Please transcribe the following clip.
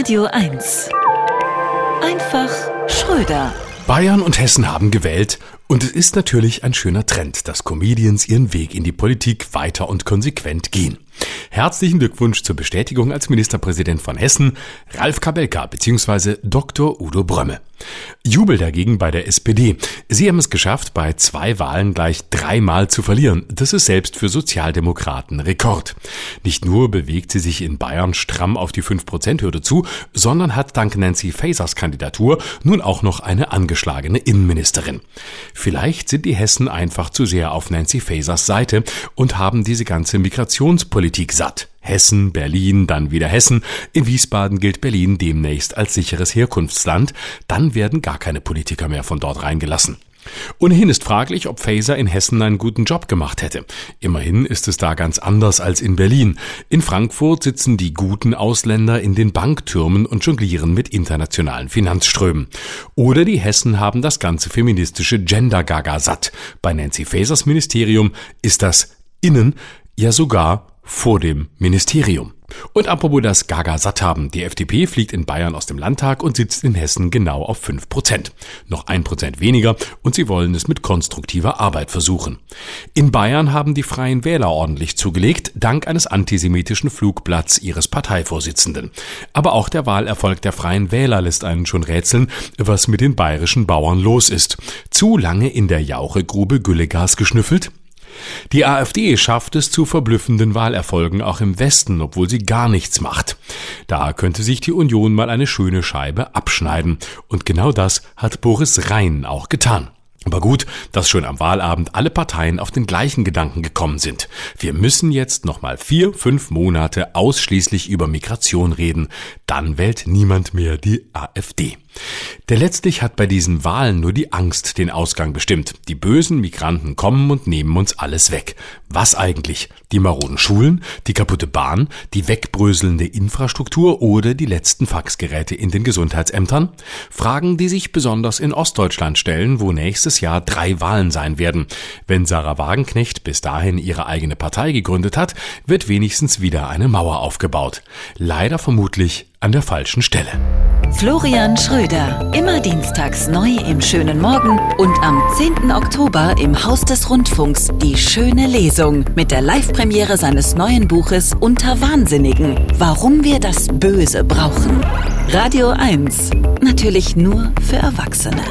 Radio 1. Einfach Schröder. Bayern und Hessen haben gewählt und es ist natürlich ein schöner Trend, dass Comedians ihren Weg in die Politik weiter und konsequent gehen. Herzlichen Glückwunsch zur Bestätigung als Ministerpräsident von Hessen, Ralf Kabelka bzw. Dr. Udo Brömme. Jubel dagegen bei der SPD. Sie haben es geschafft, bei zwei Wahlen gleich dreimal zu verlieren. Das ist selbst für Sozialdemokraten Rekord. Nicht nur bewegt sie sich in Bayern stramm auf die 5%-Hürde zu, sondern hat dank Nancy Fasers Kandidatur nun auch noch eine angeschlagene Innenministerin. Vielleicht sind die Hessen einfach zu sehr auf Nancy Fasers Seite und haben diese ganze Migrationspolitik satt. Hessen, Berlin, dann wieder Hessen. In Wiesbaden gilt Berlin demnächst als sicheres Herkunftsland. Dann werden gar keine Politiker mehr von dort reingelassen. Ohnehin ist fraglich, ob Faser in Hessen einen guten Job gemacht hätte. Immerhin ist es da ganz anders als in Berlin. In Frankfurt sitzen die guten Ausländer in den Banktürmen und jonglieren mit internationalen Finanzströmen. Oder die Hessen haben das ganze feministische Gender-Gaga satt. Bei Nancy Fasers Ministerium ist das innen ja sogar vor dem Ministerium. Und apropos das Gaga satt haben, die FDP fliegt in Bayern aus dem Landtag und sitzt in Hessen genau auf 5 Prozent. Noch ein Prozent weniger und sie wollen es mit konstruktiver Arbeit versuchen. In Bayern haben die Freien Wähler ordentlich zugelegt, dank eines antisemitischen Flugblatts ihres Parteivorsitzenden. Aber auch der Wahlerfolg der Freien Wähler lässt einen schon rätseln, was mit den bayerischen Bauern los ist. Zu lange in der Jauchegrube Güllegas geschnüffelt? Die AfD schafft es zu verblüffenden Wahlerfolgen auch im Westen, obwohl sie gar nichts macht. Da könnte sich die Union mal eine schöne Scheibe abschneiden. Und genau das hat Boris Rhein auch getan. Aber gut, dass schon am Wahlabend alle Parteien auf den gleichen Gedanken gekommen sind. Wir müssen jetzt nochmal vier, fünf Monate ausschließlich über Migration reden. Dann wählt niemand mehr die AfD. Der letztlich hat bei diesen Wahlen nur die Angst den Ausgang bestimmt. Die bösen Migranten kommen und nehmen uns alles weg. Was eigentlich? Die maroden Schulen, die kaputte Bahn, die wegbröselnde Infrastruktur oder die letzten Faxgeräte in den Gesundheitsämtern? Fragen, die sich besonders in Ostdeutschland stellen, wo nächstes Jahr drei Wahlen sein werden. Wenn Sarah Wagenknecht bis dahin ihre eigene Partei gegründet hat, wird wenigstens wieder eine Mauer aufgebaut. Leider vermutlich an der falschen Stelle. Florian Schröder, immer dienstags neu im schönen Morgen und am 10. Oktober im Haus des Rundfunks die schöne Lesung mit der Live-Premiere seines neuen Buches Unter Wahnsinnigen. Warum wir das Böse brauchen. Radio 1. Natürlich nur für Erwachsene.